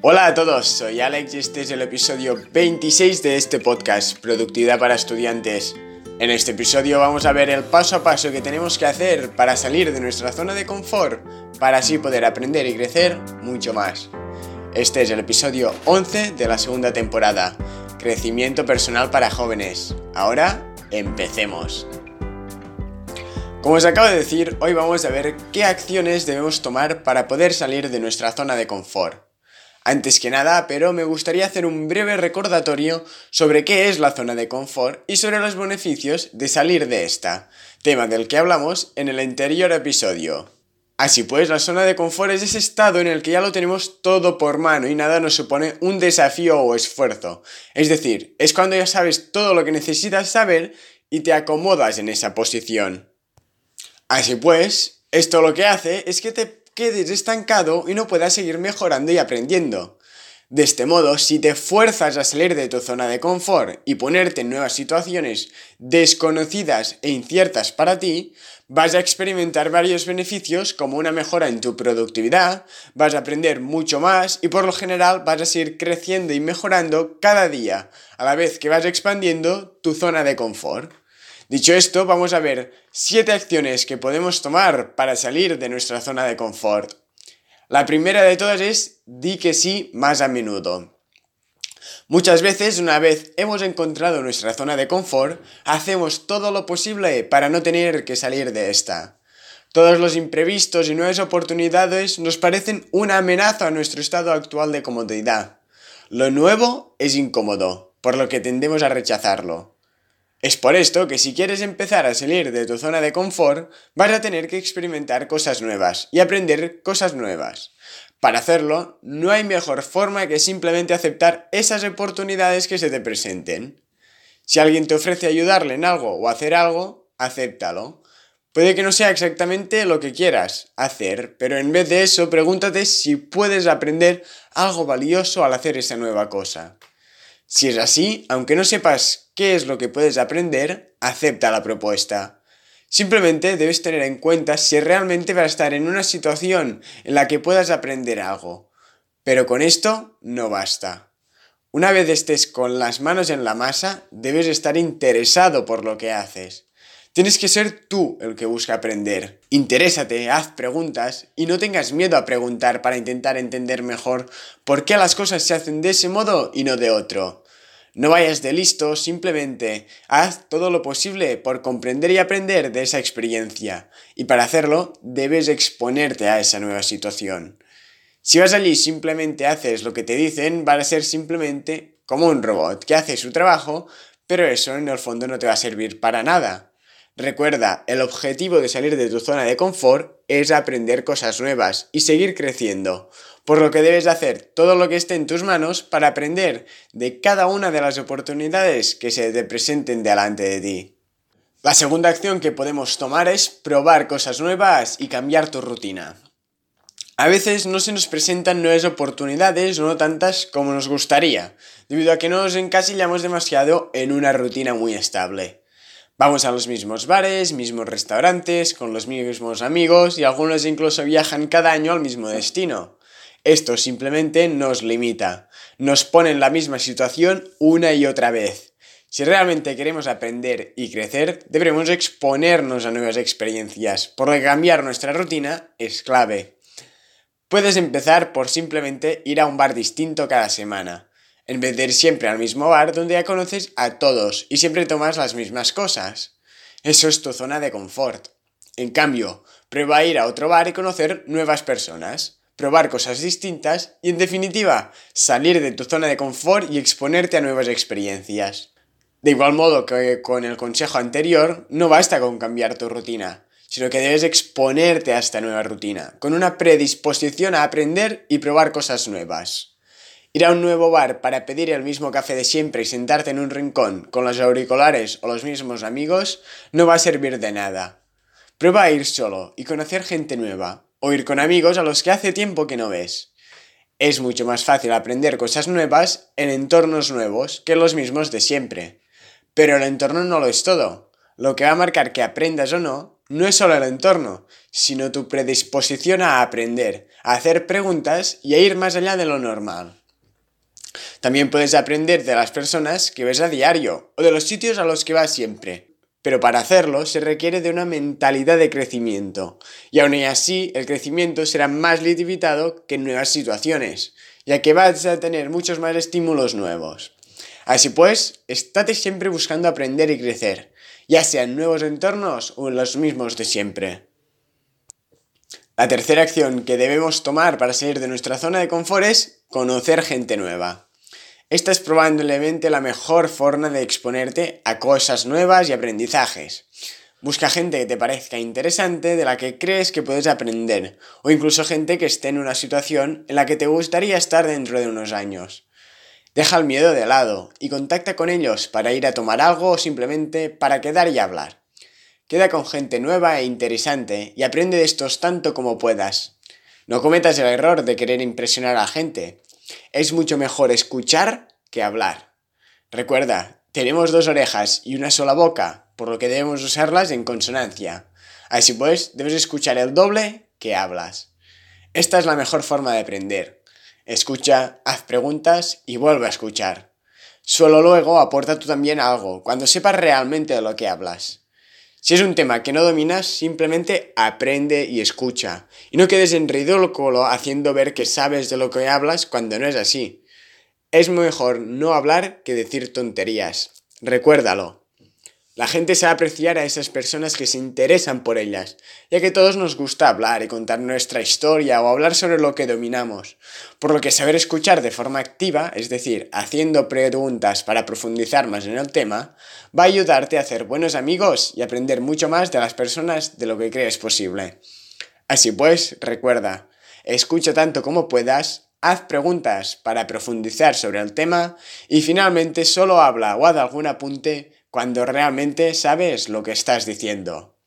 Hola a todos, soy Alex y este es el episodio 26 de este podcast, Productividad para Estudiantes. En este episodio vamos a ver el paso a paso que tenemos que hacer para salir de nuestra zona de confort, para así poder aprender y crecer mucho más. Este es el episodio 11 de la segunda temporada, Crecimiento Personal para Jóvenes. Ahora, empecemos. Como os acabo de decir, hoy vamos a ver qué acciones debemos tomar para poder salir de nuestra zona de confort. Antes que nada, pero me gustaría hacer un breve recordatorio sobre qué es la zona de confort y sobre los beneficios de salir de esta, tema del que hablamos en el anterior episodio. Así pues, la zona de confort es ese estado en el que ya lo tenemos todo por mano y nada nos supone un desafío o esfuerzo. Es decir, es cuando ya sabes todo lo que necesitas saber y te acomodas en esa posición. Así pues, esto lo que hace es que te quedes estancado y no puedas seguir mejorando y aprendiendo. De este modo, si te fuerzas a salir de tu zona de confort y ponerte en nuevas situaciones desconocidas e inciertas para ti, vas a experimentar varios beneficios como una mejora en tu productividad, vas a aprender mucho más y por lo general vas a seguir creciendo y mejorando cada día, a la vez que vas expandiendo tu zona de confort. Dicho esto, vamos a ver 7 acciones que podemos tomar para salir de nuestra zona de confort. La primera de todas es di que sí más a menudo. Muchas veces, una vez hemos encontrado nuestra zona de confort, hacemos todo lo posible para no tener que salir de esta. Todos los imprevistos y nuevas oportunidades nos parecen una amenaza a nuestro estado actual de comodidad. Lo nuevo es incómodo, por lo que tendemos a rechazarlo. Es por esto que si quieres empezar a salir de tu zona de confort, vas a tener que experimentar cosas nuevas y aprender cosas nuevas. Para hacerlo, no hay mejor forma que simplemente aceptar esas oportunidades que se te presenten. Si alguien te ofrece ayudarle en algo o hacer algo, acéptalo. Puede que no sea exactamente lo que quieras hacer, pero en vez de eso, pregúntate si puedes aprender algo valioso al hacer esa nueva cosa. Si es así, aunque no sepas qué es lo que puedes aprender, acepta la propuesta. Simplemente debes tener en cuenta si realmente vas a estar en una situación en la que puedas aprender algo. Pero con esto no basta. Una vez estés con las manos en la masa, debes estar interesado por lo que haces. Tienes que ser tú el que busca aprender. Interésate, haz preguntas y no tengas miedo a preguntar para intentar entender mejor por qué las cosas se hacen de ese modo y no de otro. No vayas de listo, simplemente haz todo lo posible por comprender y aprender de esa experiencia. Y para hacerlo, debes exponerte a esa nueva situación. Si vas allí simplemente haces lo que te dicen, va a ser simplemente como un robot que hace su trabajo, pero eso en el fondo no te va a servir para nada. Recuerda, el objetivo de salir de tu zona de confort es aprender cosas nuevas y seguir creciendo, por lo que debes hacer todo lo que esté en tus manos para aprender de cada una de las oportunidades que se te presenten delante de ti. La segunda acción que podemos tomar es probar cosas nuevas y cambiar tu rutina. A veces no se nos presentan nuevas oportunidades, no tantas como nos gustaría, debido a que nos encasillamos demasiado en una rutina muy estable. Vamos a los mismos bares, mismos restaurantes, con los mismos amigos y algunos incluso viajan cada año al mismo destino. Esto simplemente nos limita, nos pone en la misma situación una y otra vez. Si realmente queremos aprender y crecer, deberemos exponernos a nuevas experiencias, por lo que cambiar nuestra rutina es clave. Puedes empezar por simplemente ir a un bar distinto cada semana en vez de ir siempre al mismo bar donde ya conoces a todos y siempre tomas las mismas cosas. Eso es tu zona de confort. En cambio, prueba a ir a otro bar y conocer nuevas personas, probar cosas distintas y, en definitiva, salir de tu zona de confort y exponerte a nuevas experiencias. De igual modo que con el consejo anterior, no basta con cambiar tu rutina, sino que debes exponerte a esta nueva rutina, con una predisposición a aprender y probar cosas nuevas. Ir a un nuevo bar para pedir el mismo café de siempre y sentarte en un rincón con los auriculares o los mismos amigos no va a servir de nada. Prueba a ir solo y conocer gente nueva, o ir con amigos a los que hace tiempo que no ves. Es mucho más fácil aprender cosas nuevas en entornos nuevos que los mismos de siempre. Pero el entorno no lo es todo. Lo que va a marcar que aprendas o no no es solo el entorno, sino tu predisposición a aprender, a hacer preguntas y a ir más allá de lo normal. También puedes aprender de las personas que ves a diario o de los sitios a los que vas siempre. Pero para hacerlo se requiere de una mentalidad de crecimiento, y aún así el crecimiento será más limitado que en nuevas situaciones, ya que vas a tener muchos más estímulos nuevos. Así pues, estate siempre buscando aprender y crecer, ya sea en nuevos entornos o en los mismos de siempre. La tercera acción que debemos tomar para salir de nuestra zona de confort es conocer gente nueva. Esta es probablemente la mejor forma de exponerte a cosas nuevas y aprendizajes. Busca gente que te parezca interesante, de la que crees que puedes aprender, o incluso gente que esté en una situación en la que te gustaría estar dentro de unos años. Deja el miedo de lado y contacta con ellos para ir a tomar algo o simplemente para quedar y hablar. Queda con gente nueva e interesante y aprende de estos tanto como puedas. No cometas el error de querer impresionar a la gente. Es mucho mejor escuchar que hablar. Recuerda, tenemos dos orejas y una sola boca, por lo que debemos usarlas en consonancia. Así pues, debes escuchar el doble que hablas. Esta es la mejor forma de aprender. Escucha, haz preguntas y vuelve a escuchar. Solo luego aporta tú también algo, cuando sepas realmente de lo que hablas. Si es un tema que no dominas, simplemente aprende y escucha. Y no quedes en ridículo haciendo ver que sabes de lo que hablas cuando no es así. Es mejor no hablar que decir tonterías. Recuérdalo. La gente sabe apreciar a esas personas que se interesan por ellas, ya que todos nos gusta hablar y contar nuestra historia o hablar sobre lo que dominamos, por lo que saber escuchar de forma activa, es decir, haciendo preguntas para profundizar más en el tema, va a ayudarte a hacer buenos amigos y aprender mucho más de las personas de lo que crees posible. Así pues, recuerda, escucha tanto como puedas, haz preguntas para profundizar sobre el tema y finalmente solo habla o haz algún apunte cuando realmente sabes lo que estás diciendo.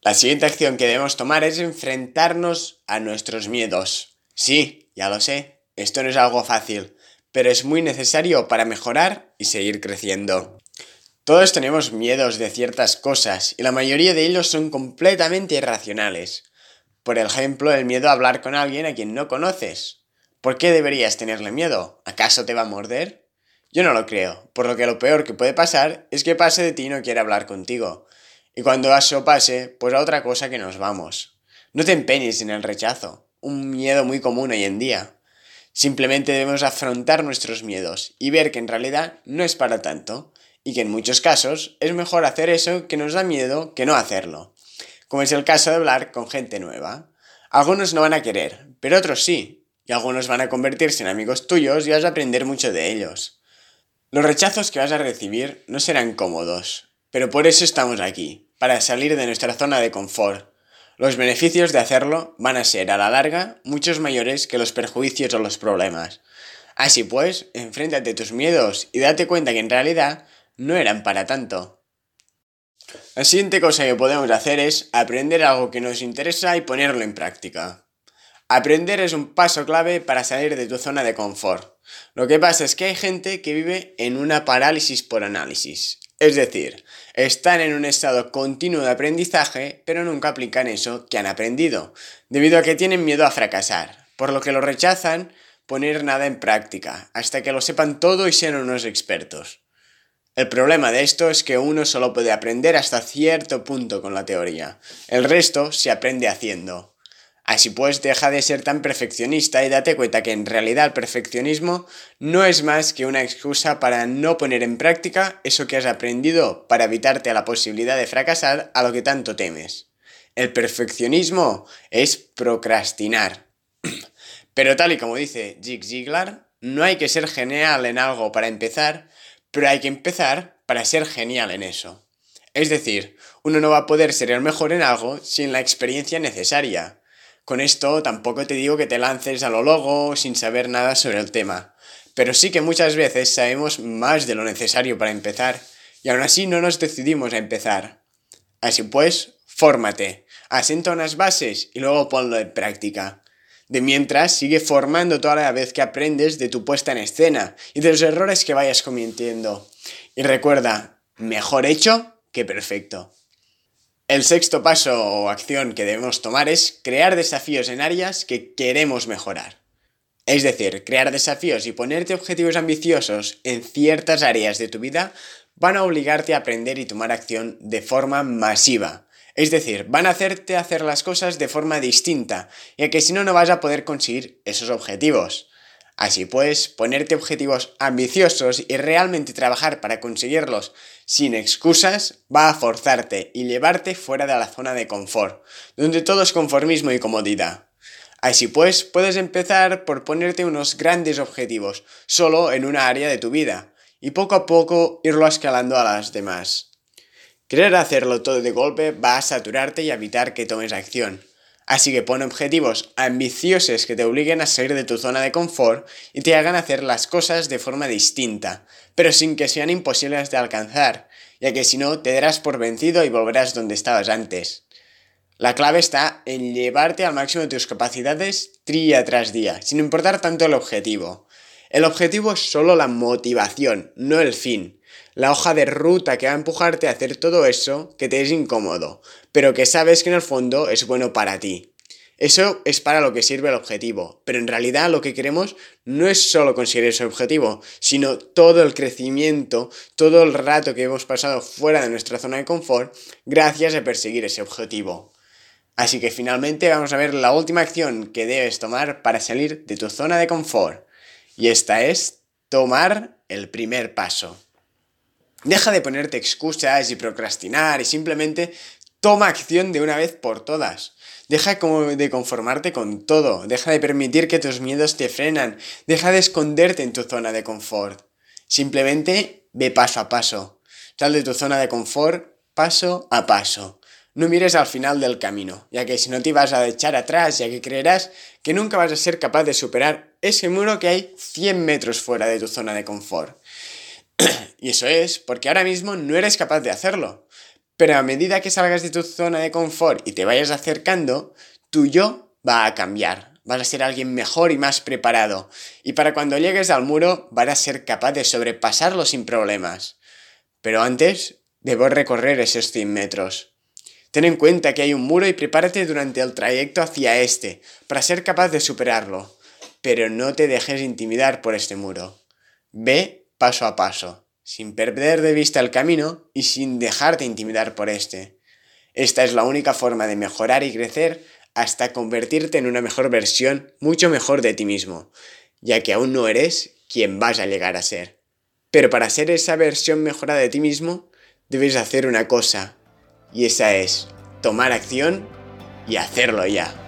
La siguiente acción que debemos tomar es enfrentarnos a nuestros miedos. Sí, ya lo sé, esto no es algo fácil, pero es muy necesario para mejorar y seguir creciendo. Todos tenemos miedos de ciertas cosas y la mayoría de ellos son completamente irracionales. Por ejemplo, el miedo a hablar con alguien a quien no conoces. ¿Por qué deberías tenerle miedo? ¿Acaso te va a morder? Yo no lo creo, por lo que lo peor que puede pasar es que pase de ti y no quiera hablar contigo. Y cuando eso pase, pues a otra cosa que nos vamos. No te empeñes en el rechazo, un miedo muy común hoy en día. Simplemente debemos afrontar nuestros miedos y ver que en realidad no es para tanto, y que en muchos casos es mejor hacer eso que nos da miedo que no hacerlo. Como es el caso de hablar con gente nueva. Algunos no van a querer, pero otros sí, y algunos van a convertirse en amigos tuyos y vas a aprender mucho de ellos. Los rechazos que vas a recibir no serán cómodos, pero por eso estamos aquí, para salir de nuestra zona de confort. Los beneficios de hacerlo van a ser a la larga muchos mayores que los perjuicios o los problemas. Así pues, enfréntate a tus miedos y date cuenta que en realidad no eran para tanto. La siguiente cosa que podemos hacer es aprender algo que nos interesa y ponerlo en práctica. Aprender es un paso clave para salir de tu zona de confort. Lo que pasa es que hay gente que vive en una parálisis por análisis. Es decir, están en un estado continuo de aprendizaje, pero nunca aplican eso que han aprendido, debido a que tienen miedo a fracasar, por lo que lo rechazan poner nada en práctica, hasta que lo sepan todo y sean unos expertos. El problema de esto es que uno solo puede aprender hasta cierto punto con la teoría, el resto se aprende haciendo. Así pues, deja de ser tan perfeccionista y date cuenta que en realidad el perfeccionismo no es más que una excusa para no poner en práctica eso que has aprendido para evitarte la posibilidad de fracasar a lo que tanto temes. El perfeccionismo es procrastinar. Pero tal y como dice Zig Ziglar, no hay que ser genial en algo para empezar, pero hay que empezar para ser genial en eso. Es decir, uno no va a poder ser el mejor en algo sin la experiencia necesaria. Con esto tampoco te digo que te lances a lo logo sin saber nada sobre el tema, pero sí que muchas veces sabemos más de lo necesario para empezar y aún así no nos decidimos a empezar. Así pues, fórmate, asienta unas bases y luego ponlo en práctica. De mientras, sigue formando toda la vez que aprendes de tu puesta en escena y de los errores que vayas cometiendo. Y recuerda, mejor hecho que perfecto. El sexto paso o acción que debemos tomar es crear desafíos en áreas que queremos mejorar. Es decir, crear desafíos y ponerte objetivos ambiciosos en ciertas áreas de tu vida van a obligarte a aprender y tomar acción de forma masiva. Es decir, van a hacerte hacer las cosas de forma distinta, ya que si no, no vas a poder conseguir esos objetivos. Así pues, ponerte objetivos ambiciosos y realmente trabajar para conseguirlos sin excusas va a forzarte y llevarte fuera de la zona de confort, donde todo es conformismo y comodidad. Así pues, puedes empezar por ponerte unos grandes objetivos, solo en una área de tu vida, y poco a poco irlo escalando a las demás. Querer hacerlo todo de golpe va a saturarte y evitar que tomes acción. Así que pon objetivos ambiciosos que te obliguen a salir de tu zona de confort y te hagan hacer las cosas de forma distinta, pero sin que sean imposibles de alcanzar, ya que si no te darás por vencido y volverás donde estabas antes. La clave está en llevarte al máximo de tus capacidades día tras día, sin importar tanto el objetivo. El objetivo es solo la motivación, no el fin. La hoja de ruta que va a empujarte a hacer todo eso que te es incómodo, pero que sabes que en el fondo es bueno para ti. Eso es para lo que sirve el objetivo, pero en realidad lo que queremos no es solo conseguir ese objetivo, sino todo el crecimiento, todo el rato que hemos pasado fuera de nuestra zona de confort gracias a perseguir ese objetivo. Así que finalmente vamos a ver la última acción que debes tomar para salir de tu zona de confort. Y esta es tomar el primer paso. Deja de ponerte excusas y procrastinar y simplemente toma acción de una vez por todas. Deja de conformarte con todo, deja de permitir que tus miedos te frenan, deja de esconderte en tu zona de confort. Simplemente ve paso a paso. Sal de tu zona de confort paso a paso. No mires al final del camino, ya que si no te vas a echar atrás, ya que creerás que nunca vas a ser capaz de superar ese muro que hay 100 metros fuera de tu zona de confort. y eso es porque ahora mismo no eres capaz de hacerlo. Pero a medida que salgas de tu zona de confort y te vayas acercando, tu yo va a cambiar. Vas a ser alguien mejor y más preparado. Y para cuando llegues al muro, vas a ser capaz de sobrepasarlo sin problemas. Pero antes, debo recorrer esos 100 metros. Ten en cuenta que hay un muro y prepárate durante el trayecto hacia este, para ser capaz de superarlo. Pero no te dejes intimidar por este muro. Ve paso a paso, sin perder de vista el camino y sin dejarte intimidar por este. Esta es la única forma de mejorar y crecer hasta convertirte en una mejor versión, mucho mejor de ti mismo, ya que aún no eres quien vas a llegar a ser. Pero para ser esa versión mejorada de ti mismo, debes hacer una cosa, y esa es tomar acción y hacerlo ya.